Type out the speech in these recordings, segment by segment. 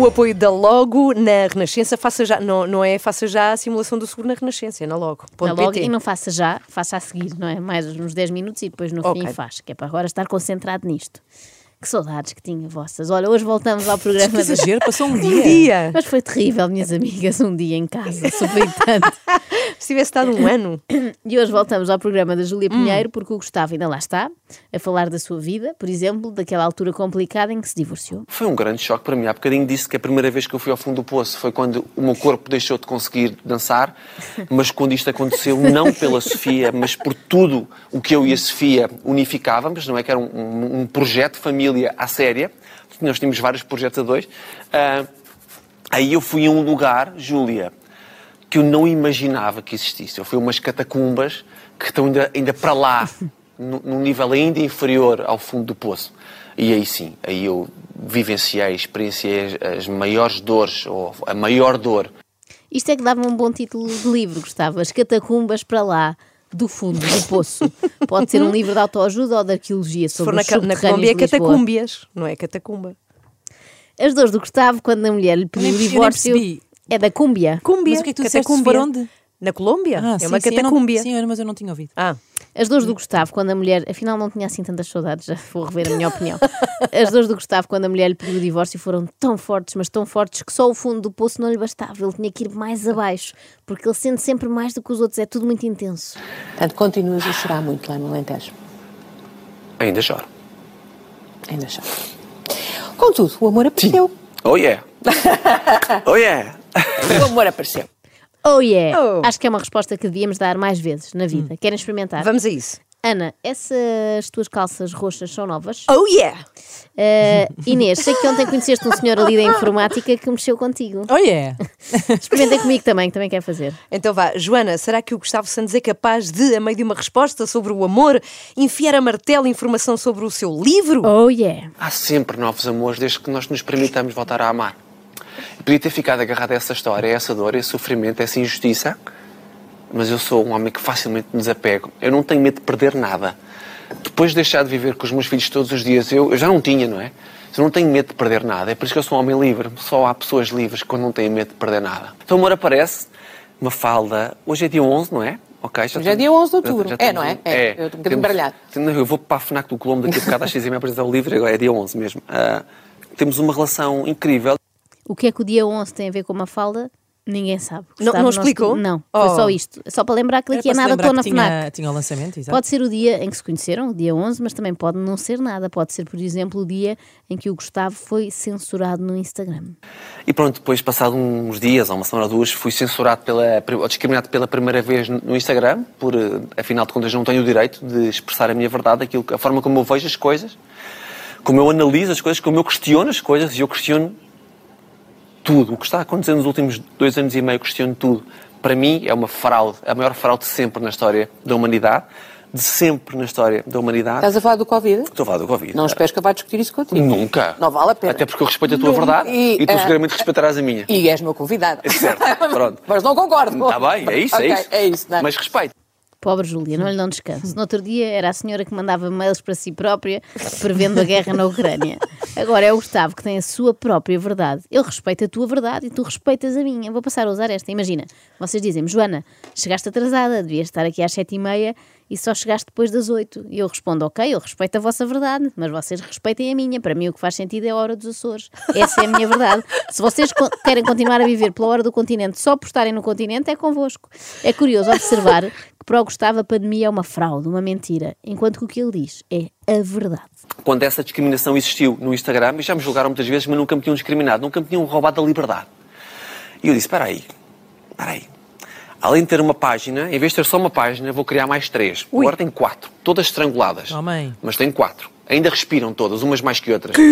o apoio da Logo na Renascença, faça já, não, não é faça já a simulação do seguro na Renascença, é na Logo. Na logo, e não faça já, faça a seguir, não é? Mais uns 10 minutos e depois no Ok. fim faz, que é para agora estar concentrado nisto. Que saudades que tinha vossas. Olha, hoje voltamos ao programa. Que exagero, passou um Um dia. dia! Mas foi terrível, minhas amigas, um dia em casa, sofri tanto. Se tivesse estado um ano. E hoje voltamos ao programa da Júlia Hum. Pinheiro, porque o Gustavo ainda lá está, a falar da sua vida, por exemplo, daquela altura complicada em que se divorciou. Foi um grande choque para mim. Há bocadinho disse que a primeira vez que eu fui ao fundo do poço foi quando o meu corpo deixou de conseguir dançar, mas quando isto aconteceu, não pela Sofia, mas por tudo o que eu e a Sofia unificávamos, não é que era um, um- um projeto de família à séria, nós tínhamos vários projetos a dois. Ah, aí eu fui a um lugar, Júlia, que eu não imaginava que existisse. Eu fui a umas catacumbas que estão ainda, ainda para lá, nu- num nível ainda inferior ao fundo do poço. E aí sim, aí eu vivenciei, experienciei as, as maiores dores, ou a maior dor. Isto é que dava um bom título de livro, Gustavo. As catacumbas para lá, do fundo do poço. Pode ser um livro de autoajuda ou de arqueologia Se for sobre na, os na subterrâneos Colômbia é catacúmbias, não é catacumba. As dores do Gustavo quando a mulher lhe pediu o divórcio é da cúmbia. Cúmbia. Mas o que é que tu disseste? catacúmbia. Para onde? Na Colômbia? Ah, é sim, uma sim, eu não-. Sim, mas eu não tinha ouvido. Ah, As dores do Gustavo quando a mulher, afinal não tinha assim tantas saudades, já vou rever a minha opinião. As dores do Gustavo quando a mulher lhe pediu o divórcio foram tão fortes, mas tão fortes que só o fundo do poço não lhe bastava. Ele tinha que ir mais abaixo, porque ele sente sempre mais do que os outros, é tudo muito intenso. Portanto, continuas a chorar muito lá no Alentejo. Ainda choro. Ainda choro. Contudo, o amor apareceu. Oh yeah! Oh yeah! O amor apareceu. Oh yeah! Oh. Acho que é uma resposta que devíamos dar mais vezes na vida. Querem experimentar? vamos a isso. Ana, essas tuas calças roxas são novas? Oh yeah! Uh, Inês, sei que ontem conheceste um senhor ali da informática que mexeu contigo. Oh yeah! Experimentem comigo também, que também quer fazer. Então vá, Joana, será que o Gustavo Santos é capaz de, a meio de uma resposta sobre o amor, enfiar a martelo informação sobre o seu livro? Oh yeah! Há sempre novos amores desde que nós nos permitamos voltar a amar. Podia ter ficado agarrado a essa história, a essa dor, a esse sofrimento, a essa injustiça, mas eu sou um homem que facilmente me desapego. Eu não tenho medo de perder nada. Depois de deixar de viver com os meus filhos todos os dias, eu, eu já não tinha, não é? Eu não tenho medo de perder nada. É por isso que eu sou um homem livre. Só há pessoas livres quando não têm medo de perder nada. Então amor aparece, uma falda. Hoje é dia 11, não é? Ok, já Hoje é dia 11 de outubro. já É, estamos- não é? É. Eu estou um bocadinho baralhado. Não, Eu vou para a FNAC do Colombo daqui a bocado às 6 e meia apresentar o livro, agora é dia 11 mesmo. Ah, temos uma relação incrível. O que é que o dia 11 tem a ver com uma falda? Ninguém sabe. Não- não explicou? Não, foi Oh. só isto. Só para lembrar que daqui a nada estou na tinha, FNAC. tinha o lançamento, exato. Pode ser o dia em que se conheceram, o dia 11, mas também pode não ser nada. Pode ser, por exemplo, o dia em que o Gustavo foi censurado no Instagram. E pronto, depois, passado uns dias, ou uma semana ou duas, fui censurado pela, ou discriminado pela primeira vez no Instagram, por, eh, afinal de contas, não tenho o direito de expressar a minha verdade, aquilo, a forma como eu vejo as coisas, como eu analiso as coisas, como eu questiono as coisas, e eu questiono tudo. O que está a acontecer nos últimos dois anos e meio, questiono tudo. Para mim, é uma fraude, a maior fraude de sempre na história da humanidade, de sempre na história da humanidade. Estás a falar do Covid? Estou a falar do Covid. Não esperes que eu vá discutir isso contigo. Nunca. Não vale a pena. Até porque eu respeito a tua Não. verdade E, e, tu eh, seguramente respeitarás a minha. E és meu convidado. Certo, pronto. Mas não concordo. Está bem, é isso, Ok, é isso. É isso, não é? Mas respeito. Pobre Júlia, não lhe dão descanso. No outro dia era a senhora que mandava mails para si própria, prevendo a guerra na Ucrânia. Agora é o Gustavo que tem a sua própria verdade. Ele respeita a tua verdade e tu respeitas a minha. Vou passar a usar esta. Imagina, vocês dizem-me, Joana, chegaste atrasada, devias estar aqui às sete e meia e só chegaste depois das oito. E eu respondo, ok, eu respeito a vossa verdade, mas vocês respeitem a minha. Para mim o que faz sentido é a hora dos Açores. Essa é a minha verdade. Se vocês co- querem continuar a viver pela hora do continente só por estarem no continente, é convosco. É curioso observar que para o Gustavo a pandemia é uma fraude, uma mentira, enquanto que o que ele diz é a verdade. Quando essa discriminação existiu no Instagram, e já me julgaram muitas vezes, mas nunca me tinham discriminado, nunca me tinham roubado a liberdade. E eu disse, espera aí, espera aí. Além de ter uma página, em vez de ter só uma página, vou criar mais três. Agora tem quatro, todas estranguladas. Oh, mãe. Mas tem quatro. Ainda respiram todas, umas mais que outras.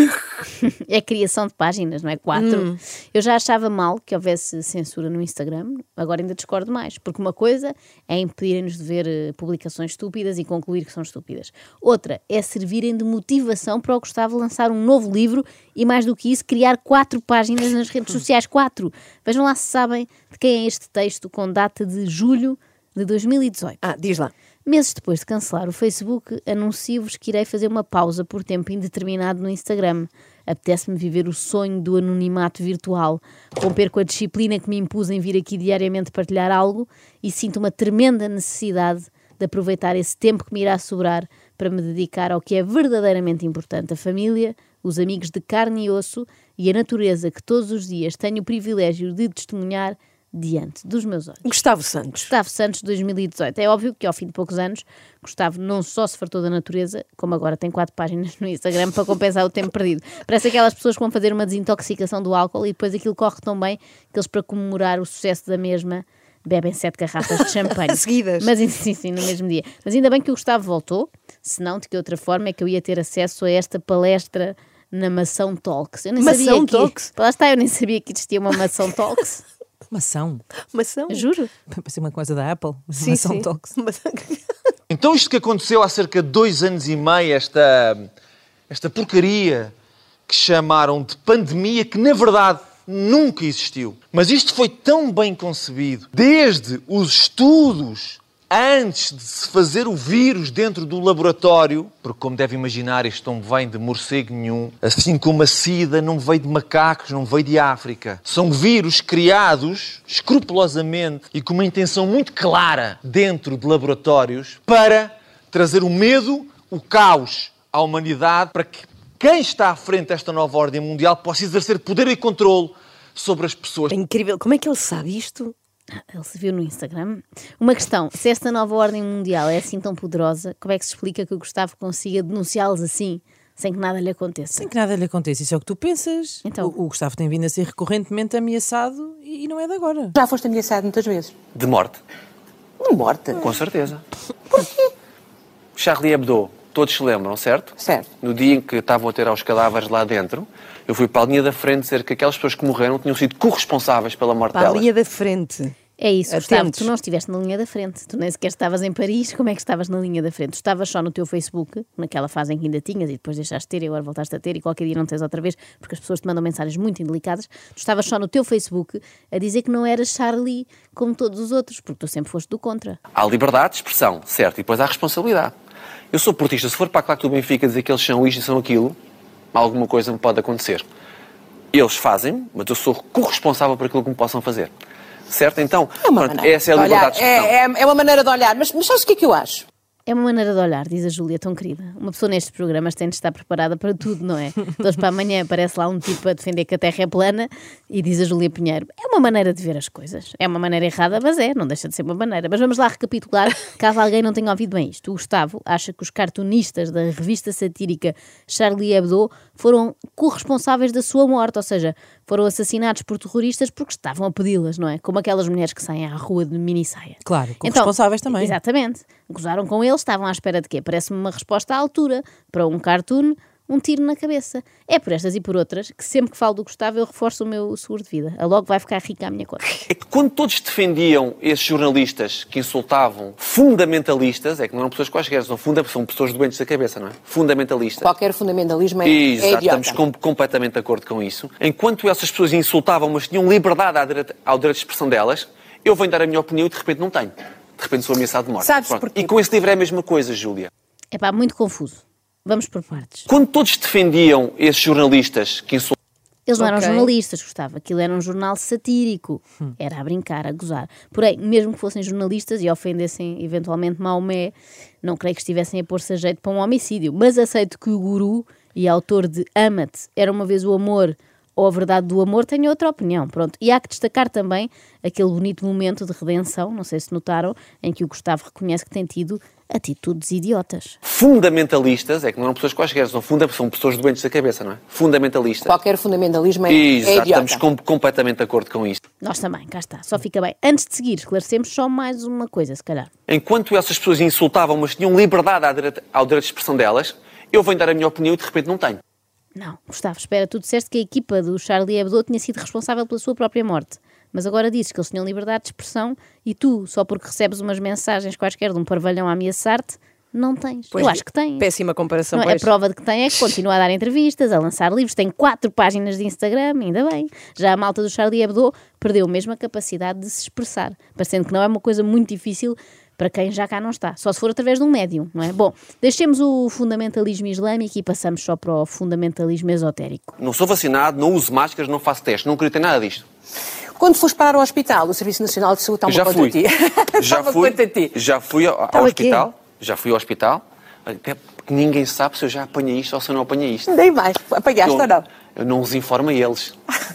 É criação de páginas, não é? Quatro. Eu já achava mal que houvesse censura no Instagram, agora ainda discordo mais, porque uma coisa é impedirem-nos de ver eh, publicações estúpidas e concluir que são estúpidas. Outra é servirem de motivação para o Gustavo lançar um novo livro e, mais do que isso, criar quatro páginas nas redes sociais. Quatro! Vejam lá se sabem de quem é este texto com data de julho de 2018. Ah, diz lá. Meses depois de cancelar o Facebook, anuncio-vos que irei fazer uma pausa por tempo indeterminado no Instagram. Apetece-me viver o sonho do anonimato virtual, romper com a disciplina que me impus em vir aqui diariamente partilhar algo e sinto uma tremenda necessidade de aproveitar esse tempo que me irá sobrar para me dedicar ao que é verdadeiramente importante: a família, os amigos de carne e osso e a natureza que todos os dias tenho o privilégio de testemunhar diante dos meus olhos. Gustavo Santos. Gustavo Santos 2018. É óbvio que ao fim de poucos anos, Gustavo não só se fartou da natureza, como agora tem quatro páginas no Instagram para compensar o tempo perdido. Parece aquelas pessoas que vão fazer uma desintoxicação do álcool e depois aquilo corre tão bem que eles, para comemorar o sucesso da mesma, bebem sete garrafas de champanhe. Seguidas. Mas sim, sim, no mesmo dia. Mas ainda bem que o Gustavo voltou, senão de que outra forma é que eu ia ter acesso a esta palestra na Mação Talks. Eu nem Mação sabia que... Talks? Lá está, eu nem sabia que existia uma Mação Talks. Mação. Mação. Juro. Parece uma coisa da Apple. Sim, Mação sim. Talks. Então isto que aconteceu há cerca de dois anos e meio, esta, esta porcaria que chamaram de pandemia, que na verdade nunca existiu. Mas isto foi tão bem concebido, desde os estudos antes de se fazer o vírus dentro do laboratório, porque como deve imaginar, isto não vem de morcego nenhum, assim como a SIDA não veio de macacos, não veio de África. São vírus criados escrupulosamente e com uma intenção muito clara dentro de laboratórios para trazer o medo, o caos à humanidade, para que quem está à frente desta nova ordem mundial possa exercer poder e controle sobre as pessoas. É incrível. Como é que ele sabe isto? Ele se viu no Instagram. Uma questão: se esta nova ordem mundial é assim tão poderosa, como é que se explica que o Gustavo consiga denunciá-los assim, sem que nada lhe aconteça? Sem que nada lhe aconteça. Isso é o que tu pensas. Então. O, o Gustavo tem vindo a ser recorrentemente ameaçado e, e não é de agora. Já foste ameaçado muitas vezes. De morte. De morte. Com certeza. Porquê? Charlie Hebdo, todos se lembram, certo? Certo. No dia em que estavam a ter aos cadáveres lá dentro, eu fui para a linha da frente dizer que aquelas pessoas que morreram tinham sido corresponsáveis pela morte Para a delas. linha da frente. É isso, Gustavo, Atentos. tu não estiveste na linha da frente. Tu nem sequer estavas em Paris. Como é que estavas na linha da frente? Tu estavas só no teu Facebook, naquela fase em que ainda tinhas e depois deixaste de ter e agora voltaste a ter e qualquer dia não tens outra vez porque as pessoas te mandam mensagens muito indelicadas. Tu estavas só no teu Facebook a dizer que não eras Charlie como todos os outros, porque tu sempre foste do contra. Há liberdade de expressão, certo? E depois há responsabilidade. Eu sou portista, se for para a claque do Benfica dizer que eles são isto e são aquilo, alguma coisa me pode acontecer. Eles fazem, mas eu sou corresponsável por aquilo que me possam fazer. Certo? Então, É pronto, essa é a de liberdade de expressão. É, é, é uma maneira de olhar. Mas, mas sabes o que é que eu acho? É uma maneira de olhar, diz a Júlia, tão querida. Uma pessoa nestes programas tem de estar preparada para tudo, não é? De hoje para amanhã aparece lá um tipo a defender que a Terra é plana e diz a Júlia Pinheiro: é uma maneira de ver as coisas. É uma maneira errada, mas é, não deixa de ser uma maneira. Mas vamos lá recapitular, caso alguém não tenha ouvido bem isto. O Gustavo acha que os cartunistas da revista satírica Charlie Hebdo foram corresponsáveis da sua morte, ou seja, foram assassinados por terroristas porque estavam a pedi-las, não é? Como aquelas mulheres que saem à rua de mini saia. Claro, corresponsáveis também. Exatamente. Gozaram com eles, estavam à espera de quê? Parece-me uma resposta à altura. Para um cartoon, um tiro na cabeça. É por estas e por outras que sempre que falo do Gustavo eu reforço o meu seguro de vida. A logo vai ficar rica a minha conta. É que quando todos defendiam esses jornalistas que insultavam fundamentalistas, é que não eram pessoas quaisquer, são, funda são pessoas doentes da cabeça, não é? Fundamentalistas. Qualquer fundamentalismo é, é Exato, idiota. estamos com- completamente de acordo com isso. Enquanto essas pessoas insultavam, mas tinham liberdade ao direito, ao direito de expressão delas, eu venho dar a minha opinião e de repente não tenho. De repente sou ameaçado de morte. Sabes Pronto. porquê? E com esse livro é a mesma coisa, Júlia. É pá, muito confuso. Vamos por partes. Quando todos defendiam esses jornalistas que insultavam, Eles não eram Ok. jornalistas, Gustavo. Aquilo era um jornal satírico. Era a brincar, a gozar. Porém, mesmo que fossem jornalistas e ofendessem eventualmente Maomé, não creio que estivessem a pôr-se a jeito para um homicídio. Mas aceito que o guru e autor de Ama-te era uma vez o amor ou a verdade do amor tenha outra opinião. Pronto. E há que destacar também aquele bonito momento de redenção, não sei se notaram, em que o Gustavo reconhece que tem tido Atitudes idiotas. Fundamentalistas, é que não são pessoas quaisquer, são, funda são pessoas doentes da cabeça, não é? Fundamentalistas. Qualquer fundamentalismo é, é Exato, idiota. estamos com- completamente de acordo com isso. Nós também, cá está, só fica bem. Antes de seguir, esclarecemos só mais uma coisa, se calhar. Enquanto essas pessoas insultavam, mas tinham liberdade ao direito de expressão delas, eu venho dar a minha opinião e de repente não tenho. Não, Gustavo, espera, tu disseste que a equipa do Charlie Hebdo tinha sido responsável pela sua própria morte. Mas agora dizes que eles tinham liberdade de expressão e tu, só porque recebes umas mensagens quaisquer de um parvalhão a ameaçar-te, não tens. Pois, Eu acho que tens. Péssima comparação, Não, a prova de que tem é que continua a dar entrevistas, a lançar livros, tem quatro páginas de Instagram, ainda bem. Já a malta do Charlie Hebdo perdeu mesmo a capacidade de se expressar, parecendo que não é uma coisa muito difícil para quem já cá não está, só se for através de um médium, não é? Bom, deixemos o fundamentalismo islâmico e passamos só para o fundamentalismo esotérico. Não sou vacinado, não uso máscaras, não faço testes, não acredito em nada disto. Quando fores parar ao hospital, o Serviço Nacional de Saúde está uma conta a ti. Já fui. Já fui ao, ao quê? hospital. Já fui ao hospital. Até porque ninguém sabe se eu já apanhei isto ou se eu não apanhei isto. Nem mais. Apanhaste eu, ou não? Eu não os informo a eles.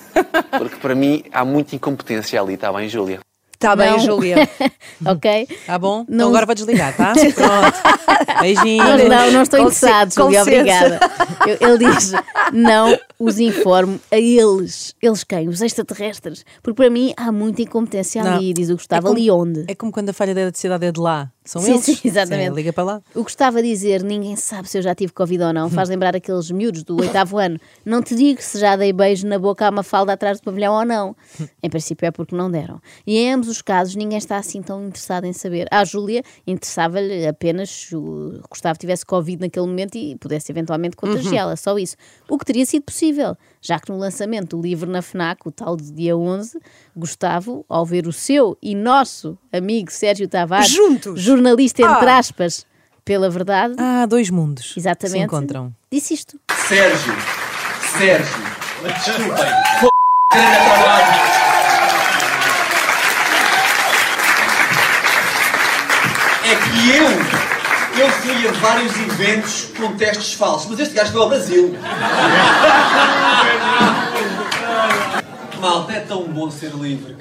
Porque para mim há muita incompetência ali, está bem, Júlia? Está bem, Não. Júlia. ok? Tá bom? Não- Então agora vou desligar, tá? Pronto. Beijinho. Não, não, não estou interessado, Júlia, obrigada. Eu- Ele diz: não os informo a eles. Eles quem? Os extraterrestres. Porque para mim há muita incompetência Não. ali, diz o Gustavo. É como- ali onde? É como quando a falha da eletricidade é de lá. São Sim, eles. sim, exatamente. Sim, liga para lá. O Gustavo a dizer ninguém sabe se eu já tive Covid ou não faz lembrar aqueles miúdos do oitavo ano. Não te digo se já dei beijo na boca a uma falda atrás do pavilhão ou não. Em princípio é porque não deram. E em ambos os casos ninguém está assim tão interessado em saber. À Júlia interessava-lhe apenas se o Gustavo tivesse Covid naquele momento e pudesse eventualmente contagiá-la, só isso. O que teria sido possível, já que no lançamento do livro na FNAC, o tal de dia 11, Gustavo, ao ver o seu e nosso amigo Sérgio Tavares, Juntos. Jornalista entre Ah. aspas, pela verdade, Ah, dois mundos. Se exatamente, encontram. disse isto. Sérgio, Sérgio, desculpem, f... grande trabalho. É que eu, eu fui a vários eventos com testes falsos, mas este gajo foi ao Brasil. Malta, é tão bom ser livre.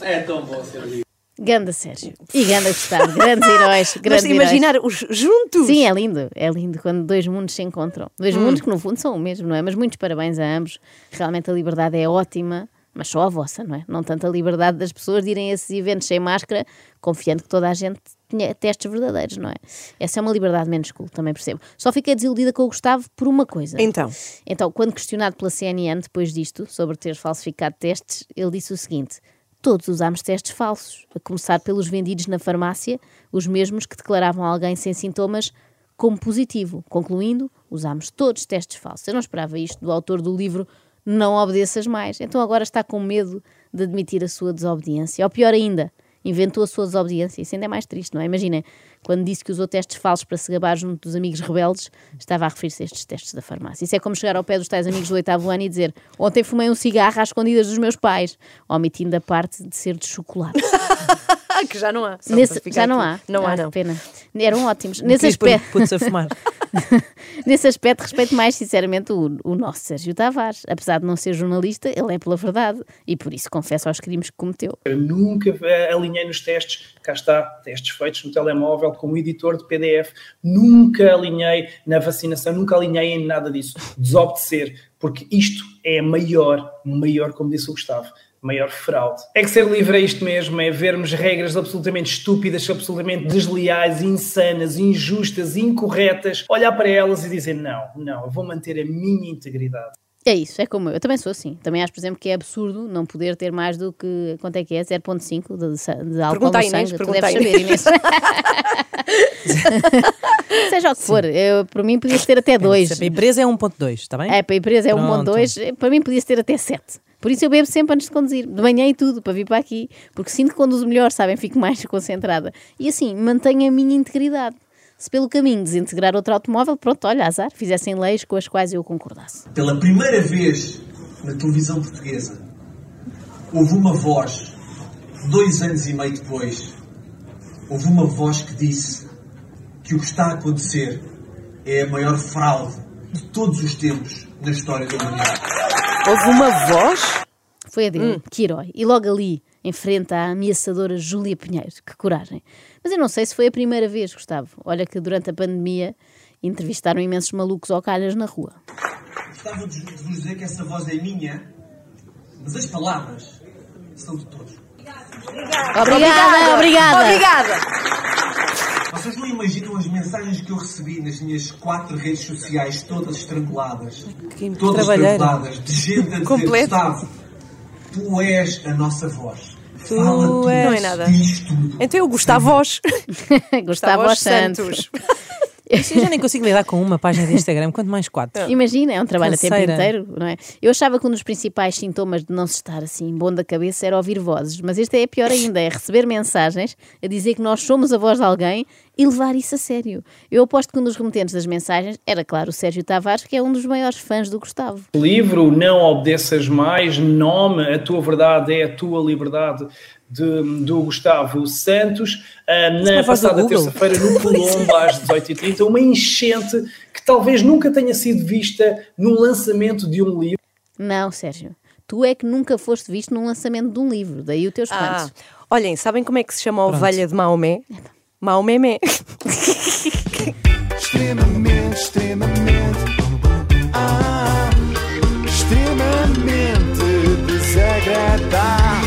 É tão bom ser livre. Ganda Sérgio e Ganda Gustavo, grandes heróis, Mas grandes heróis. imaginar os juntos. Sim, é lindo, é lindo quando dois mundos se encontram. Dois mundos que no fundo são o mesmo, não é? Mas muitos parabéns a ambos. Realmente a liberdade é ótima, mas só a vossa, não é? Não tanto a liberdade das pessoas de irem a esses eventos sem máscara, confiando que toda a gente tinha testes verdadeiros, não é? Essa é uma liberdade menos cool, também percebo. Só fiquei desiludida com o Gustavo por uma coisa. Então. Então, quando questionado pela CNN depois disto, sobre ter falsificado testes, ele disse o seguinte: Todos usámos testes falsos, a começar pelos vendidos na farmácia, os mesmos que declaravam alguém sem sintomas como positivo. Concluindo, usámos todos testes falsos. Eu não esperava isto do autor do livro Não Obedeças Mais. Então agora está com medo de admitir a sua desobediência. Ou pior ainda, inventou a sua desobediência. Isso ainda é mais triste, não é? Imaginem, quando disse que usou testes falsos para se gabar junto dos amigos rebeldes, estava a referir-se a estes testes da farmácia. Isso é como chegar ao pé dos tais amigos do oitavo ano e dizer ontem fumei um cigarro às escondidas dos meus pais, omitindo a parte de ser de chocolate. Ah, que já não há. Nesse- já não aqui. há? Não Ah, há, que não. pena. Eram ótimos. Nesse aspecto, putos a fumar. nesse aspecto, respeito mais sinceramente o, o nosso Sérgio Tavares. Apesar de não ser jornalista, ele é pela verdade e por isso confessa aos crimes que cometeu. Eu nunca eh, alinhei nos testes, cá está, testes feitos no telemóvel como editor de PDF, nunca alinhei na vacinação, nunca alinhei em nada disso. Desobedecer, porque isto é maior, maior, como disse o Gustavo, maior fraude. É que ser livre é isto mesmo, é vermos regras absolutamente estúpidas, absolutamente desleais, insanas, injustas, incorretas, olhar para elas e dizer não, não, eu vou manter a minha integridade. É isso, é como eu. Eu também sou assim. Também acho, por exemplo, que é absurdo não poder ter mais do que, quanto é que é? 0.5 de, de álcool no Inês, sangue. Tu pergunta deves saber, Inês. Seja o que for, eu, para mim podia ter até 2. Se a empresa é 1.2, está bem? É, para a empresa é Pronto. 1.2, para mim podia ter até 7. Por isso eu bebo sempre antes de conduzir, de manhã e tudo, para vir para aqui, porque sinto que conduzo melhor, sabem? Fico mais concentrada. E assim, mantenho a minha integridade. Se pelo caminho desintegrar outro automóvel, pronto, olha, azar, fizessem leis com as quais eu concordasse. Pela primeira vez na televisão portuguesa, houve uma voz, dois anos e meio depois, houve uma voz que disse que o que está a acontecer é a maior fraude de todos os tempos na história da humanidade. Houve uma voz? Foi a dele, que herói. E logo ali, em frente à ameaçadora Júlia Pinheiro. Que coragem. Mas eu não sei se foi a primeira vez, Gustavo. Olha que durante a pandemia entrevistaram imensos malucos ao calhas na rua. Gostava de vos dizer que essa voz é minha, mas as palavras são de todos. Obrigada, obrigada. Obrigada! Vocês não imaginam as mensagens que eu recebi nas minhas quatro redes sociais, todas estranguladas, Que todas estranguladas, de gente a dizer. Gustavo, tu és a nossa voz. Tu Fala tu, és. Não é nada. tudo. Então eu Gustavo Vós. Gustavo aos Santos. Eu já nem consigo lidar com uma página de Instagram, quanto mais quatro. Imagina, é um trabalho a tempo Canseira. inteiro, não é? Eu achava que um dos principais sintomas de não se estar assim bom da cabeça era ouvir vozes, mas este é pior ainda, é receber mensagens a dizer que nós somos a voz de alguém e levar isso a sério. Eu aposto que um dos remetentes das mensagens era, claro, o Sérgio Tavares, que é um dos maiores fãs do Gustavo. livro Não Obedeças Mais, nome A Tua Verdade é a Tua Liberdade, de- do Gustavo Santos, ah, é na passada terça-feira no Colombo, às 18h30, uma enchente que talvez nunca tenha sido vista no lançamento de um livro. Não, Sérgio, tu é que nunca foste visto num lançamento de um livro, daí o teu Ah, espanto. olhem, sabem como é que se chama a ovelha de Maomé? Maomé. Extremamente, extremamente. Ah, extremamente desagradável.